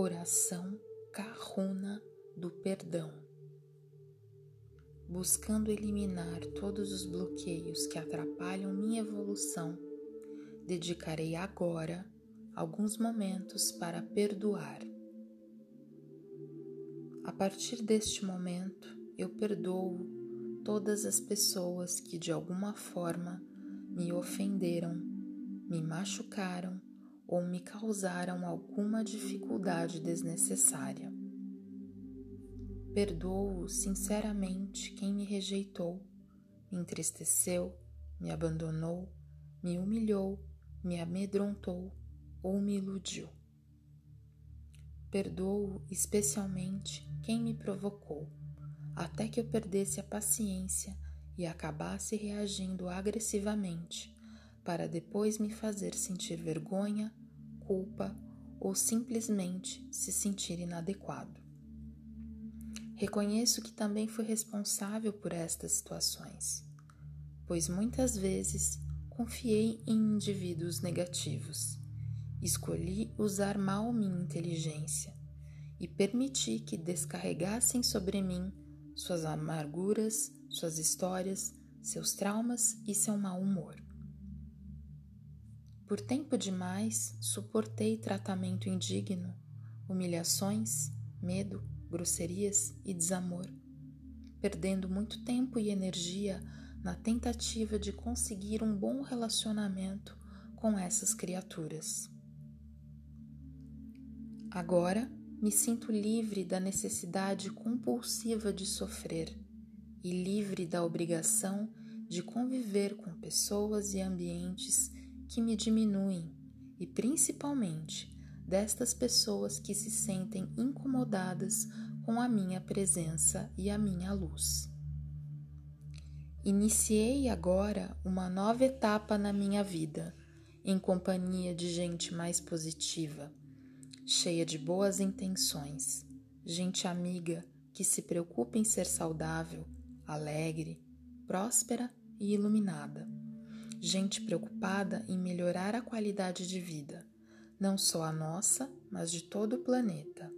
Oração Kahuna do Perdão. Buscando eliminar todos os bloqueios que atrapalham minha evolução, dedicarei agora alguns momentos para perdoar. A partir deste momento, eu perdoo todas as pessoas que de alguma forma me ofenderam, me machucaram ou me causaram alguma dificuldade desnecessária. Perdoo sinceramente quem me rejeitou, me entristeceu, me abandonou, me humilhou, me amedrontou ou me iludiu. Perdoo especialmente quem me provocou, até que eu perdesse a paciência e acabasse reagindo agressivamente para depois me fazer sentir vergonha, culpa ou simplesmente se sentir inadequado. Reconheço que também fui responsável por estas situações, pois muitas vezes confiei em indivíduos negativos, escolhi usar mal minha inteligência e permiti que descarregassem sobre mim suas amarguras, suas histórias, seus traumas e seu mau humor. Por tempo demais suportei tratamento indigno, humilhações, medo, grosserias e desamor, perdendo muito tempo e energia na tentativa de conseguir um bom relacionamento com essas criaturas. Agora me sinto livre da necessidade compulsiva de sofrer e livre da obrigação de conviver com pessoas e ambientes que me diminuem e principalmente destas pessoas que se sentem incomodadas com a minha presença e a minha luz. Iniciei agora uma nova etapa na minha vida, em companhia de gente mais positiva, cheia de boas intenções, gente amiga que se preocupa em ser saudável, alegre, próspera e iluminada gente preocupada em melhorar a qualidade de vida, não só a nossa, mas de todo o planeta.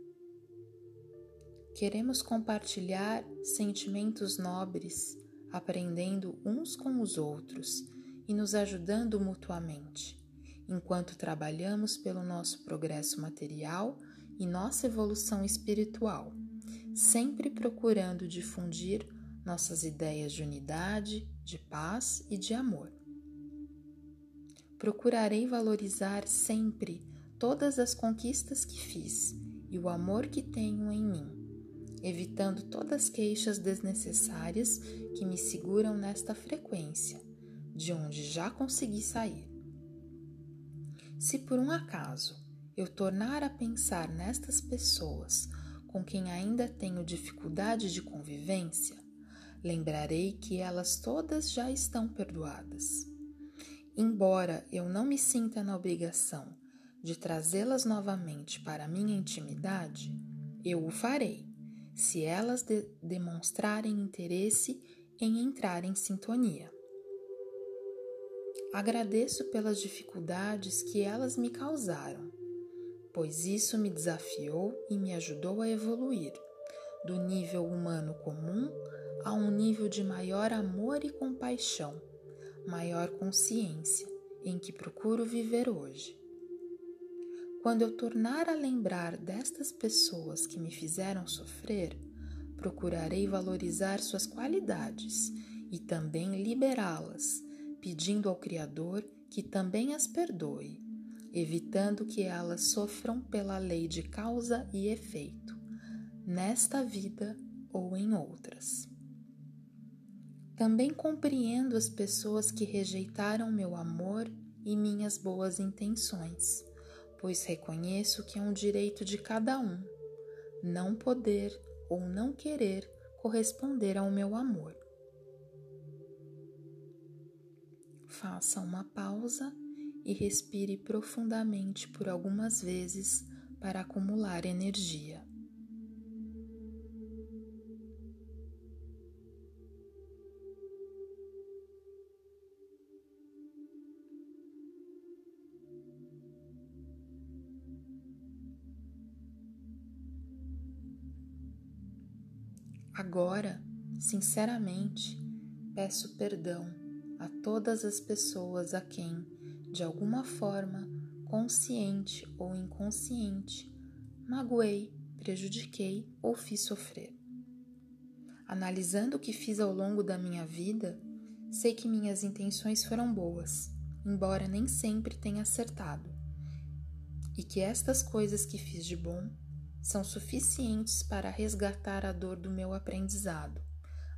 Queremos compartilhar sentimentos nobres, aprendendo uns com os outros e nos ajudando mutuamente, enquanto trabalhamos pelo nosso progresso material e nossa evolução espiritual, sempre procurando difundir nossas ideias de unidade, de paz e de amor. Procurarei valorizar sempre todas as conquistas que fiz e o amor que tenho em mim, evitando todas as queixas desnecessárias que me seguram nesta frequência, de onde já consegui sair. Se por um acaso eu tornar a pensar nestas pessoas com quem ainda tenho dificuldade de convivência, lembrarei que elas todas já estão perdoadas Embora eu não me sinta na obrigação de trazê-las novamente para minha intimidade, eu o farei, se elas de demonstrarem interesse em entrar em sintonia. Agradeço pelas dificuldades que elas me causaram, pois isso me desafiou e me ajudou a evoluir do nível humano comum a um nível de maior amor e compaixão maior consciência em que procuro viver hoje. Quando eu tornar a lembrar destas pessoas que me fizeram sofrer, procurarei valorizar suas qualidades e também liberá-las, pedindo ao Criador que também as perdoe, evitando que elas sofram pela lei de causa e efeito, nesta vida ou em outras. Também compreendo as pessoas que rejeitaram meu amor e minhas boas intenções, pois reconheço que é um direito de cada um não poder ou não querer corresponder ao meu amor. Faça uma pausa e respire profundamente por algumas vezes para acumular energia. Agora, sinceramente, peço perdão a todas as pessoas a quem, de alguma forma, consciente ou inconsciente, magoei, prejudiquei ou fiz sofrer. Analisando o que fiz ao longo da minha vida, sei que minhas intenções foram boas, embora nem sempre tenha acertado, e que estas coisas que fiz de bom são suficientes para resgatar a dor do meu aprendizado,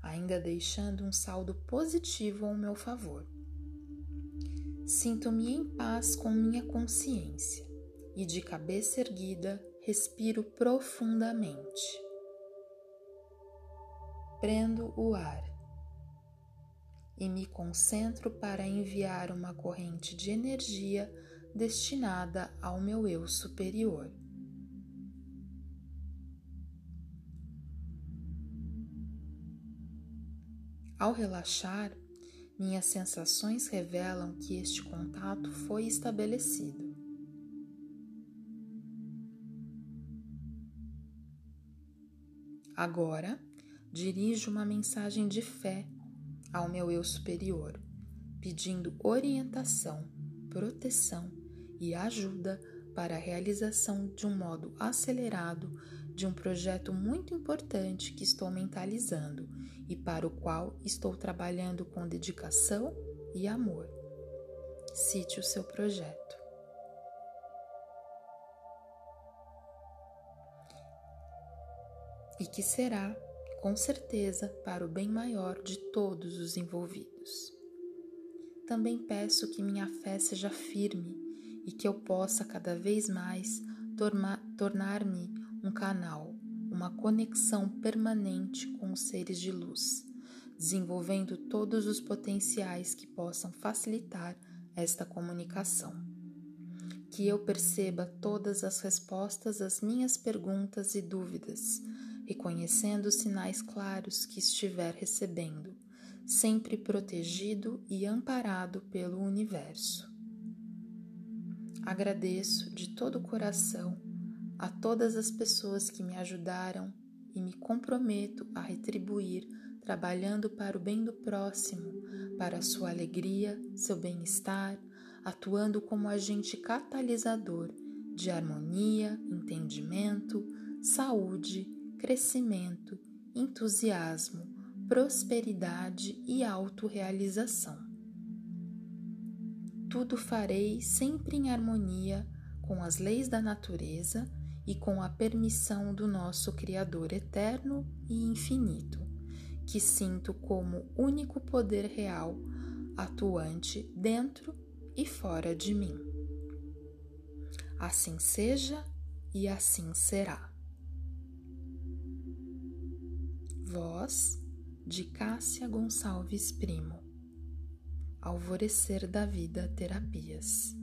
ainda deixando um saldo positivo ao meu favor. Sinto-me em paz com minha consciência e, de cabeça erguida, respiro profundamente. Prendo o ar e me concentro para enviar uma corrente de energia destinada ao meu eu superior. Ao relaxar, minhas sensações revelam que este contato foi estabelecido. Agora, dirijo uma mensagem de fé ao meu eu superior, pedindo orientação, proteção e ajuda para a realização de um modo acelerado de um projeto muito importante que estou mentalizando e para o qual estou trabalhando com dedicação e amor. Cite o seu projeto. E que será, com certeza, para o bem maior de todos os envolvidos. Também peço que minha fé seja firme e que eu possa cada vez mais tornar-me um canal, uma conexão permanente com os seres de luz, desenvolvendo todos os potenciais que possam facilitar esta comunicação. Que eu perceba todas as respostas às minhas perguntas e dúvidas, reconhecendo os sinais claros que estiver recebendo, sempre protegido e amparado pelo universo. Agradeço de todo o coração a todas as pessoas que me ajudaram e me comprometo a retribuir trabalhando para o bem do próximo, para a sua alegria, seu bem-estar, atuando como agente catalisador de harmonia, entendimento, saúde, crescimento, entusiasmo, prosperidade e autorrealização. Tudo farei sempre em harmonia com as leis da natureza e com a permissão do nosso Criador eterno e infinito, que sinto como único poder real atuante dentro e fora de mim. Assim seja e assim será. Voz de Cássia Gonçalves Primo. Alvorecer da Vida Terapias.